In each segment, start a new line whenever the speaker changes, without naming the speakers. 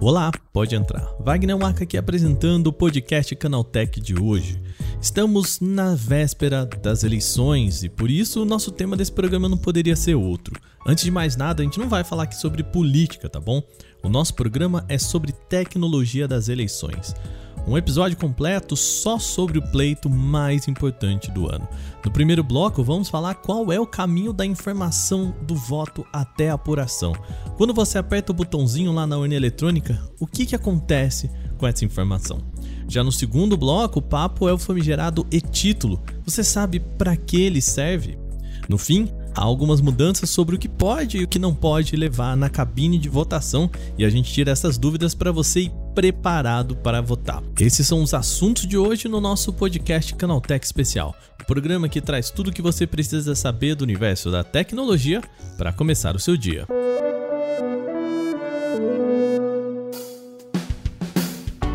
Olá, pode entrar. Wagner Waka aqui apresentando o podcast Canaltech de hoje. Estamos na véspera das eleições e por isso o nosso tema desse programa não poderia ser outro. Antes de mais nada, a gente não vai falar aqui sobre política, tá bom? O nosso programa é sobre tecnologia das eleições. Um episódio completo só sobre o pleito mais importante do ano. No primeiro bloco, vamos falar qual é o caminho da informação do voto até a apuração. Quando você aperta o botãozinho lá na urna eletrônica, o que, que acontece com essa informação? Já no segundo bloco, o papo é o famigerado e-título. Você sabe para que ele serve? No fim, há algumas mudanças sobre o que pode e o que não pode levar na cabine de votação e a gente tira essas dúvidas para você preparado para votar. Esses são os assuntos de hoje no nosso podcast Canaltech Especial, o um programa que traz tudo o que você precisa saber do universo da tecnologia para começar o seu dia.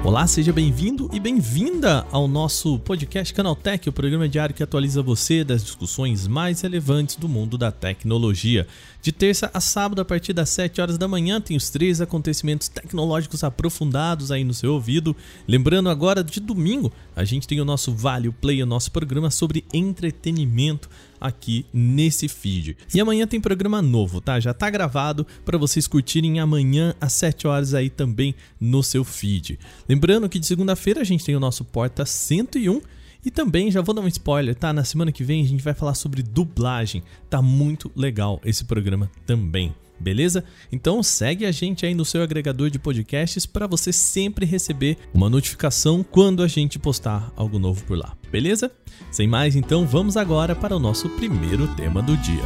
Olá, seja bem-vindo e bem-vinda ao nosso podcast Canaltech, o programa diário que atualiza você das discussões mais relevantes do mundo da tecnologia. De terça a sábado, a partir das 7 horas da manhã, tem os três acontecimentos tecnológicos aprofundados aí no seu ouvido. Lembrando agora, de domingo, a gente tem o nosso Vale Play, o nosso programa sobre entretenimento aqui nesse feed. E amanhã tem programa novo, tá? Já tá gravado para vocês curtirem amanhã às 7 horas aí também no seu feed. Lembrando que de segunda-feira a gente tem o nosso Porta 101 e também, já vou dar um spoiler, tá? Na semana que vem a gente vai falar sobre dublagem. Tá muito legal esse programa também. Beleza? Então segue a gente aí no seu agregador de podcasts para você sempre receber uma notificação quando a gente postar algo novo por lá. Beleza? Sem mais, então vamos agora para o nosso primeiro tema do dia.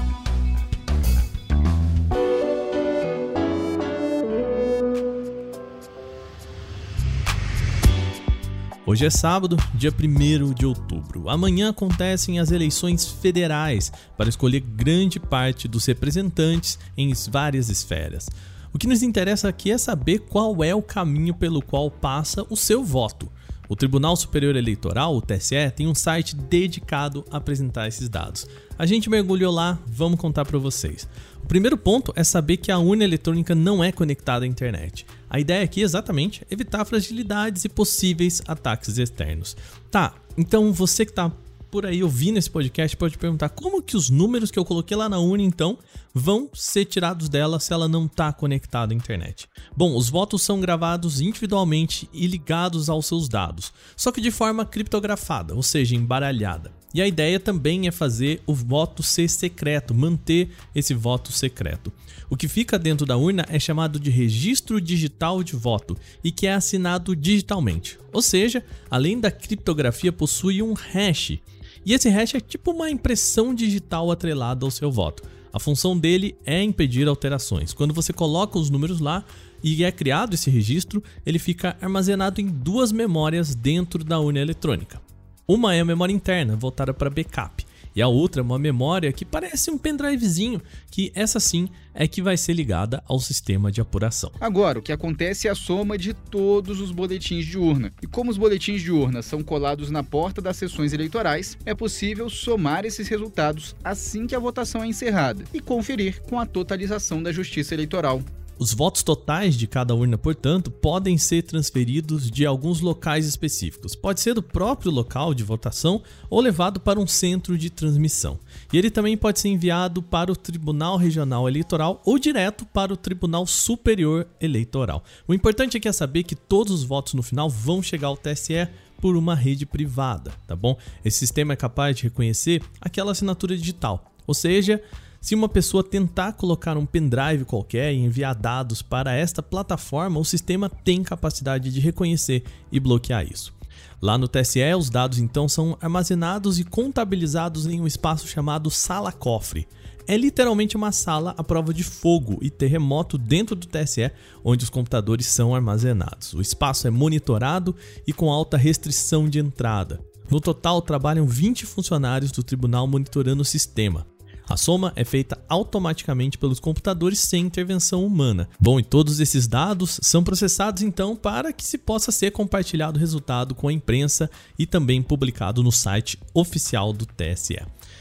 Hoje é sábado, dia 1 de outubro. Amanhã acontecem as eleições federais para escolher grande parte dos representantes em várias esferas. O que nos interessa aqui é saber qual é o caminho pelo qual passa o seu voto. O Tribunal Superior Eleitoral, o TSE, tem um site dedicado a apresentar esses dados. A gente mergulhou lá, vamos contar para vocês. O primeiro ponto é saber que a urna eletrônica não é conectada à internet. A ideia aqui é exatamente evitar fragilidades e possíveis ataques externos. Tá, então você que está por aí ouvindo esse podcast pode perguntar como que os números que eu coloquei lá na urna então vão ser tirados dela se ela não está conectada à internet. Bom, os votos são gravados individualmente e ligados aos seus dados, só que de forma criptografada, ou seja, embaralhada. E a ideia também é fazer o voto ser secreto, manter esse voto secreto. O que fica dentro da urna é chamado de registro digital de voto e que é assinado digitalmente. Ou seja, além da criptografia, possui um hash. E esse hash é tipo uma impressão digital atrelada ao seu voto. A função dele é impedir alterações. Quando você coloca os números lá e é criado esse registro, ele fica armazenado em duas memórias dentro da urna eletrônica. Uma é a memória interna, voltada para backup, e a outra é uma memória que parece um pendrivezinho, que essa sim é que vai ser ligada ao sistema de apuração.
Agora, o que acontece é a soma de todos os boletins de urna. E como os boletins de urna são colados na porta das sessões eleitorais, é possível somar esses resultados assim que a votação é encerrada e conferir com a totalização da Justiça Eleitoral.
Os votos totais de cada urna, portanto, podem ser transferidos de alguns locais específicos. Pode ser do próprio local de votação ou levado para um centro de transmissão. E ele também pode ser enviado para o Tribunal Regional Eleitoral ou direto para o Tribunal Superior Eleitoral. O importante aqui é saber que todos os votos no final vão chegar ao TSE por uma rede privada, tá bom? Esse sistema é capaz de reconhecer aquela assinatura digital, ou seja, se uma pessoa tentar colocar um pendrive qualquer e enviar dados para esta plataforma, o sistema tem capacidade de reconhecer e bloquear isso. Lá no TSE, os dados então são armazenados e contabilizados em um espaço chamado sala-cofre. É literalmente uma sala à prova de fogo e terremoto dentro do TSE, onde os computadores são armazenados. O espaço é monitorado e com alta restrição de entrada. No total, trabalham 20 funcionários do tribunal monitorando o sistema. A soma é feita automaticamente pelos computadores sem intervenção humana. Bom, e todos esses dados são processados então para que se possa ser compartilhado o resultado com a imprensa e também publicado no site oficial do TSE.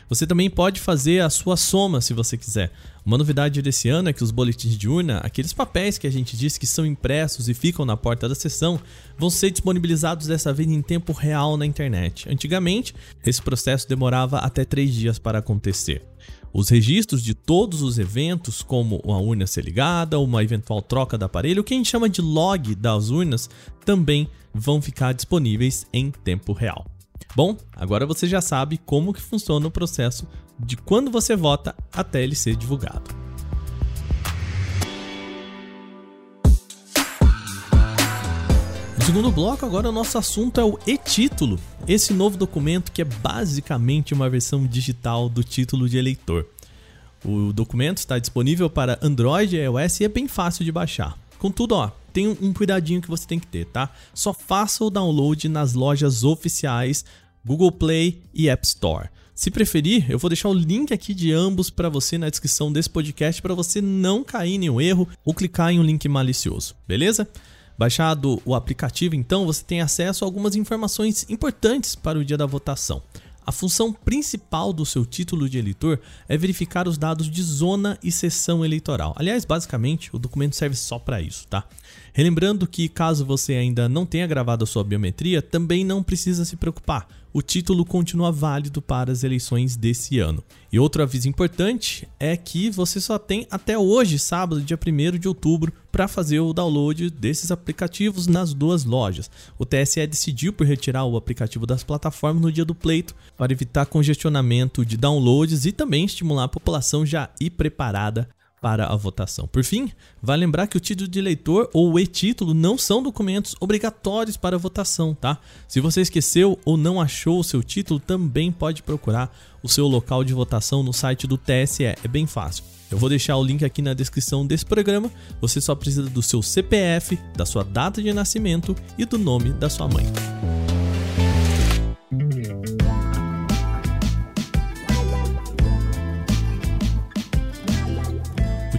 Você também pode fazer a sua soma se você quiser. Uma novidade desse ano é que os boletins de urna, aqueles papéis que a gente disse que são impressos e ficam na porta da sessão, vão ser disponibilizados dessa vez em tempo real na internet. Antigamente, esse processo demorava até três dias para acontecer. Os registros de todos os eventos, como a urna ser ligada, uma eventual troca do aparelho, o que a gente chama de log das urnas, também vão ficar disponíveis em tempo real. Bom, agora você já sabe como que funciona o processo de quando você vota até ele ser divulgado. Segundo bloco, agora o nosso assunto é o e-título, esse novo documento que é basicamente uma versão digital do título de eleitor. O documento está disponível para Android e iOS e é bem fácil de baixar. Contudo, ó, tem um cuidadinho que você tem que ter, tá? Só faça o download nas lojas oficiais Google Play e App Store. Se preferir, eu vou deixar o link aqui de ambos para você na descrição desse podcast para você não cair em nenhum erro ou clicar em um link malicioso, beleza? Baixado o aplicativo, então, você tem acesso a algumas informações importantes para o dia da votação. A função principal do seu título de eleitor é verificar os dados de zona e sessão eleitoral. Aliás, basicamente, o documento serve só para isso, tá? Relembrando que, caso você ainda não tenha gravado a sua biometria, também não precisa se preocupar. O título continua válido para as eleições desse ano. E outro aviso importante é que você só tem até hoje, sábado, dia 1 de outubro, para fazer o download desses aplicativos nas duas lojas. O TSE decidiu por retirar o aplicativo das plataformas no dia do pleito para evitar congestionamento de downloads e também estimular a população já ir preparada para a votação. Por fim, vale lembrar que o título de eleitor ou o e-título não são documentos obrigatórios para a votação, tá? Se você esqueceu ou não achou o seu título, também pode procurar o seu local de votação no site do TSE, é bem fácil. Eu vou deixar o link aqui na descrição desse programa. Você só precisa do seu CPF, da sua data de nascimento e do nome da sua mãe.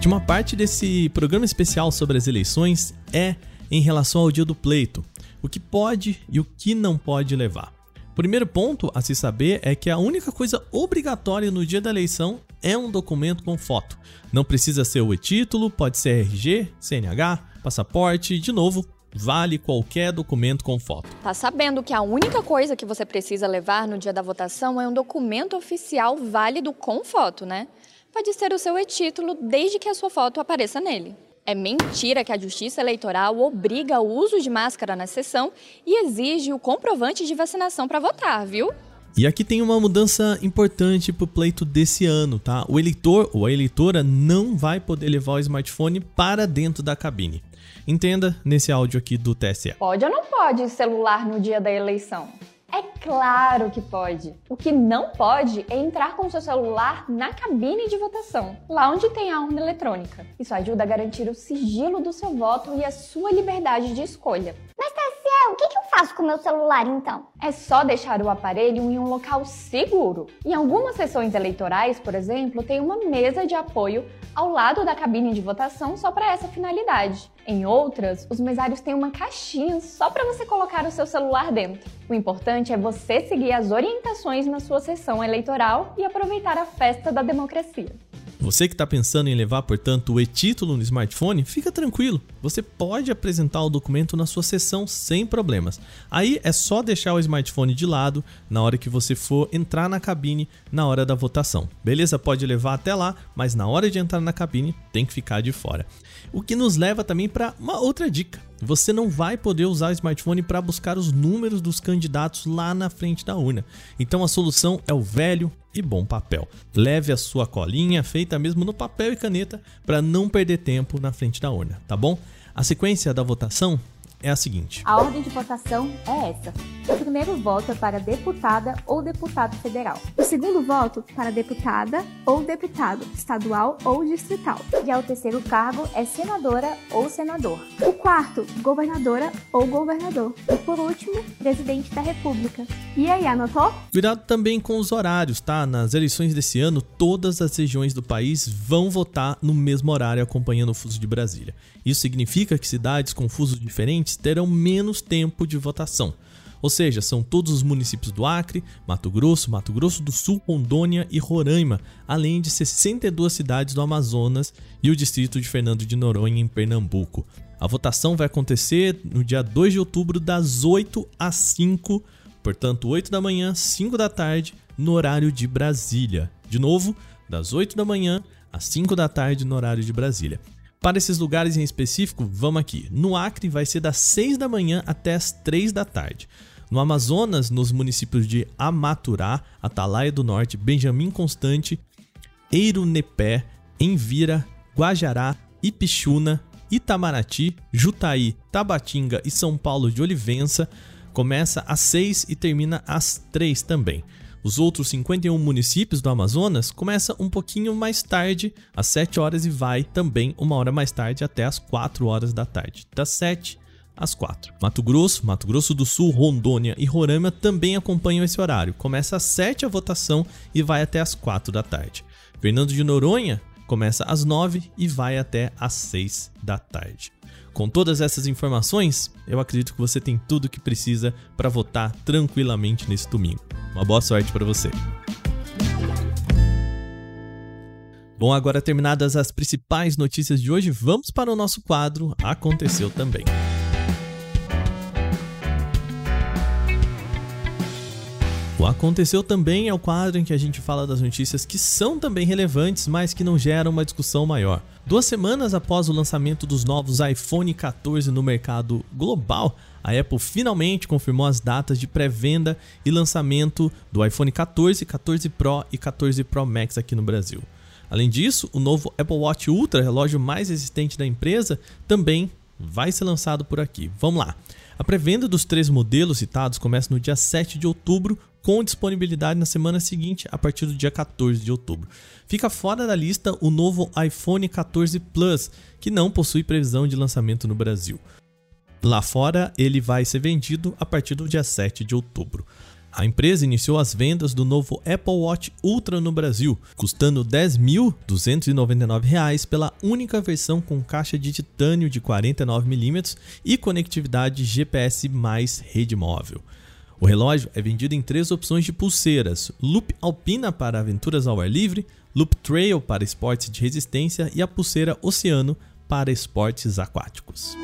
Última parte desse programa especial sobre as eleições é em relação ao dia do pleito, o que pode e o que não pode levar. Primeiro ponto a se saber é que a única coisa obrigatória no dia da eleição é um documento com foto. Não precisa ser o e-título, pode ser RG, CNH, passaporte, de novo, vale qualquer documento com foto.
Tá sabendo que a única coisa que você precisa levar no dia da votação é um documento oficial válido com foto, né? Pode ser o seu e-título desde que a sua foto apareça nele. É mentira que a Justiça Eleitoral obriga o uso de máscara na sessão e exige o comprovante de vacinação para votar, viu?
E aqui tem uma mudança importante para o pleito desse ano, tá? O eleitor ou a eleitora não vai poder levar o smartphone para dentro da cabine. Entenda nesse áudio aqui do TSE.
Pode ou não pode celular no dia da eleição? É claro que pode. O que não pode é entrar com seu celular na cabine de votação, lá onde tem a urna eletrônica. Isso ajuda a garantir o sigilo do seu voto e a sua liberdade de escolha.
Mas TSE, o que, eu faço com o meu celular então?
É só deixar o aparelho em um local seguro. Em algumas sessões eleitorais, por exemplo, tem uma mesa de apoio ao lado da cabine de votação só para essa finalidade. Em outras, os mesários têm uma caixinha só para você colocar o seu celular dentro. O importante é você seguir as orientações na sua sessão eleitoral e aproveitar a festa da democracia.
Você que está pensando em levar, portanto, o e-título no smartphone, fica tranquilo. Você pode apresentar o documento na sua sessão sem problemas. Aí é só deixar o smartphone de lado na hora que você for entrar na cabine na hora da votação. Beleza? Pode levar até lá, mas na hora de entrar na cabine tem que ficar de fora. O que nos leva também para uma outra dica. Você não vai poder usar o smartphone para buscar os números dos candidatos lá na frente da urna. Então a solução é o velho e bom papel. Leve a sua colinha feita mesmo no papel e caneta para não perder tempo na frente da urna, tá bom? A sequência da votação é a seguinte:
a ordem de votação é essa. O primeiro voto é para deputada ou deputado federal. O segundo voto para deputada ou deputado estadual ou distrital. Já o terceiro cargo é senadora ou senador. O quarto, governadora ou governador. E por último, presidente da República. E aí, anotou?
Cuidado também com os horários, tá? Nas eleições desse ano, todas as regiões do país vão votar no mesmo horário acompanhando o fuso de Brasília. Isso significa que cidades com fusos diferentes terão menos tempo de votação. Ou seja, são todos os municípios do Acre, Mato Grosso, Mato Grosso do Sul, Rondônia e Roraima, além de 62 cidades do Amazonas e o distrito de Fernando de Noronha, em Pernambuco. A votação vai acontecer no dia 2 de outubro, das 8 às 5, portanto, 8 da manhã, 5 da tarde, no horário de Brasília. De novo, das 8 da manhã às 5 da tarde, no horário de Brasília. Para esses lugares em específico, vamos aqui. No Acre vai ser das 6 da manhã até as 3 da tarde. No Amazonas, nos municípios de Amaturá, Atalaia do Norte, Benjamin Constante, Eirunepé, Envira, Guajará, Ipixuna, Itamaraty, Jutaí, Tabatinga e São Paulo de Olivença, começa às 6 e termina às 3 também. Os outros 51 municípios do Amazonas começa um pouquinho mais tarde, às 7 horas e vai também uma hora mais tarde até às 4 horas da tarde, das 7 às 4. Mato Grosso, Mato Grosso do Sul, Rondônia e Roraima também acompanham esse horário. Começa às 7 a votação e vai até às 4 da tarde. Fernando de Noronha começa às 9 e vai até às 6 da tarde. Com todas essas informações, eu acredito que você tem tudo o que precisa para votar tranquilamente nesse domingo. Uma boa sorte para você. Bom, agora terminadas as principais notícias de hoje, vamos para o nosso quadro Aconteceu também. O Aconteceu também é o quadro em que a gente fala das notícias que são também relevantes, mas que não geram uma discussão maior. Duas semanas após o lançamento dos novos iPhone 14 no mercado global, a Apple finalmente confirmou as datas de pré-venda e lançamento do iPhone 14, 14 Pro e 14 Pro Max aqui no Brasil. Além disso, o novo Apple Watch Ultra, relógio mais resistente da empresa, também vai ser lançado por aqui. Vamos lá. A pré-venda dos três modelos citados começa no dia 7 de outubro, com disponibilidade na semana seguinte, a partir do dia 14 de outubro. Fica fora da lista o novo iPhone 14 Plus, que não possui previsão de lançamento no Brasil. Lá fora, ele vai ser vendido a partir do dia 7 de outubro. A empresa iniciou as vendas do novo Apple Watch Ultra no Brasil, custando R$ 10.299 pela única versão com caixa de titânio de 49mm e conectividade GPS mais rede móvel. O relógio é vendido em três opções de pulseiras: Loop Alpina para aventuras ao ar livre, Loop Trail para esportes de resistência e a pulseira Oceano para esportes aquáticos.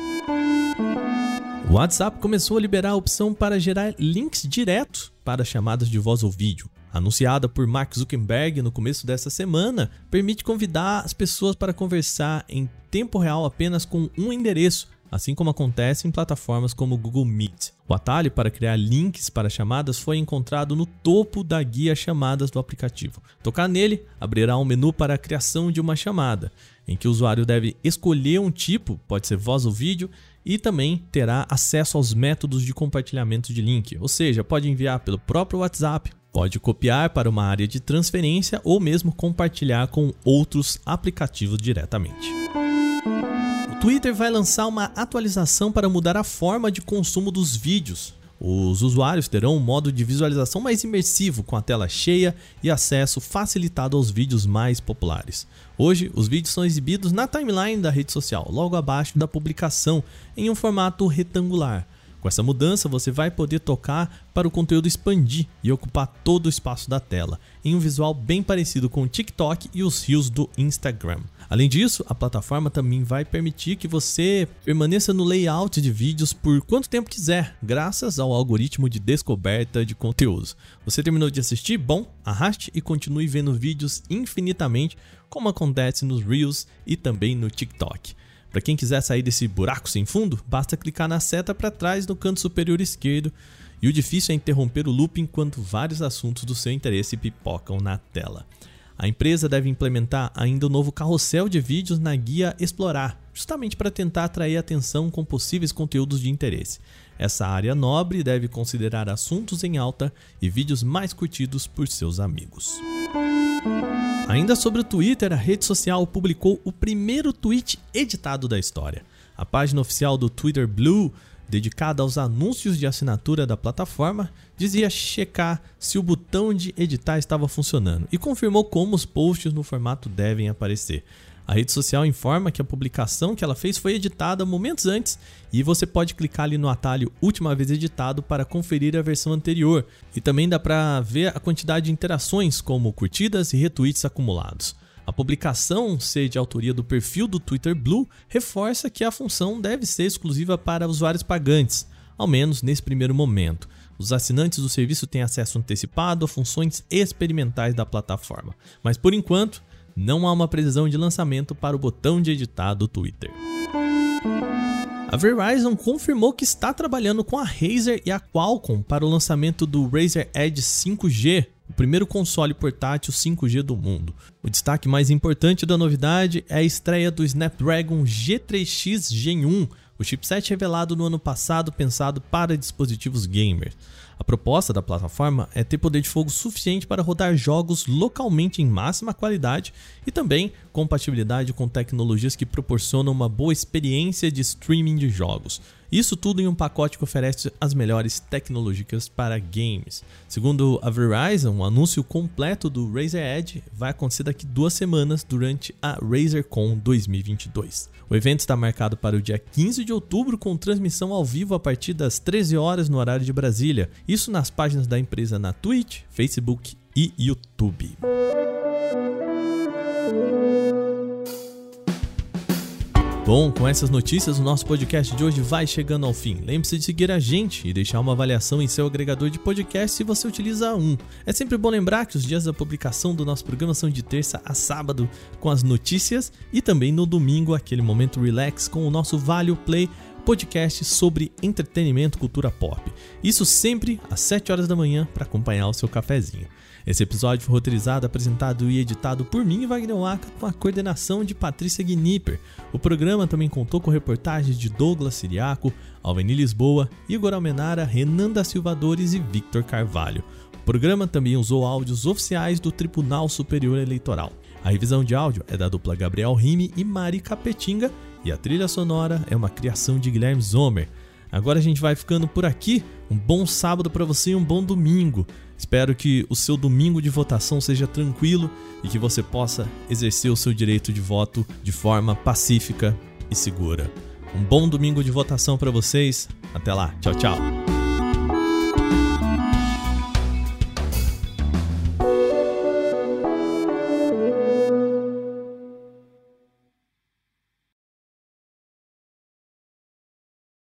O WhatsApp começou a liberar a opção para gerar links diretos para chamadas de voz ou vídeo. Anunciada por Mark Zuckerberg no começo dessa semana, permite convidar as pessoas para conversar em tempo real apenas com um endereço, assim como acontece em plataformas como Google Meet. O atalho para criar links para chamadas foi encontrado no topo da guia chamadas do aplicativo. Tocar nele abrirá um menu para a criação de uma chamada, em que o usuário deve escolher um tipo, pode ser voz ou vídeo, e também terá acesso aos métodos de compartilhamento de link, ou seja, pode enviar pelo próprio WhatsApp, pode copiar para uma área de transferência ou mesmo compartilhar com outros aplicativos diretamente. O Twitter vai lançar uma atualização para mudar a forma de consumo dos vídeos. Os usuários terão um modo de visualização mais imersivo, com a tela cheia e acesso facilitado aos vídeos mais populares. Hoje, os vídeos são exibidos na timeline da rede social, logo abaixo da publicação, em um formato retangular. Com essa mudança, você vai poder tocar para o conteúdo expandir e ocupar todo o espaço da tela, em um visual bem parecido com o TikTok e os Reels do Instagram. Além disso, a plataforma também vai permitir que você permaneça no layout de vídeos por quanto tempo quiser, graças ao algoritmo de descoberta de conteúdos. Você terminou de assistir? Bom, arraste e continue vendo vídeos infinitamente, como acontece nos Reels e também no TikTok. Para quem quiser sair desse buraco sem fundo, basta clicar na seta para trás no canto superior esquerdo. E o difícil é interromper o loop enquanto vários assuntos do seu interesse pipocam na tela. A empresa deve implementar ainda o novo carrossel de vídeos na guia Explorar, justamente para tentar atrair atenção com possíveis conteúdos de interesse. Essa área nobre deve considerar assuntos em alta e vídeos mais curtidos por seus amigos. Ainda sobre o Twitter, a rede social publicou o primeiro tweet editado da história. A página oficial do Twitter Blue dedicada aos anúncios de assinatura da plataforma, dizia checar se o botão de editar estava funcionando e confirmou como os posts no formato devem aparecer. A rede social informa que a publicação que ela fez foi editada momentos antes e você pode clicar ali no atalho Última vez editado para conferir a versão anterior. E também dá para ver a quantidade de interações, como curtidas e retweets acumulados. A publicação ser de autoria do perfil do Twitter Blue reforça que a função deve ser exclusiva para usuários pagantes, ao menos nesse primeiro momento. Os assinantes do serviço têm acesso antecipado a funções experimentais da plataforma, mas por enquanto não há uma previsão de lançamento para o botão de editar do Twitter. A Verizon confirmou que está trabalhando com a Razer e a Qualcomm para o lançamento do Razer Edge 5G, o primeiro console portátil 5G do mundo. O destaque mais importante da novidade é a estreia do Snapdragon G3X Gen 1, o chipset revelado no ano passado pensado para dispositivos gamers. A proposta da plataforma é ter poder de fogo suficiente para rodar jogos localmente em máxima qualidade e também compatibilidade com tecnologias que proporcionam uma boa experiência de streaming de jogos. Isso tudo em um pacote que oferece as melhores tecnologias para games. Segundo a Verizon, o anúncio completo do Razer Edge vai acontecer daqui duas semanas durante a RazerCon 2022. O evento está marcado para o dia 15 de outubro com transmissão ao vivo a partir das 13 horas no horário de Brasília. Isso nas páginas da empresa na Twitch, Facebook e YouTube. Bom, com essas notícias, o nosso podcast de hoje vai chegando ao fim. Lembre-se de seguir a gente e deixar uma avaliação em seu agregador de podcast se você utiliza um. É sempre bom lembrar que os dias da publicação do nosso programa são de terça a sábado, com as notícias, e também no domingo, aquele momento relax com o nosso Vale Play podcast sobre entretenimento cultura pop. Isso sempre às 7 horas da manhã para acompanhar o seu cafezinho. Esse episódio foi roteirizado, apresentado e editado por mim, Wagner Waka, com a coordenação de Patrícia Gnipper. O programa também contou com reportagens de Douglas Siriaco, Alveni Lisboa, Igor Almenara, Renan da Silvadores e Victor Carvalho. O programa também usou áudios oficiais do Tribunal Superior Eleitoral. A revisão de áudio é da dupla Gabriel Rime e Mari Capetinga e a trilha sonora é uma criação de Guilherme Zomer. Agora a gente vai ficando por aqui. Um bom sábado para você e um bom domingo. Espero que o seu domingo de votação seja tranquilo e que você possa exercer o seu direito de voto de forma pacífica e segura. Um bom domingo de votação para vocês. Até lá. Tchau, tchau.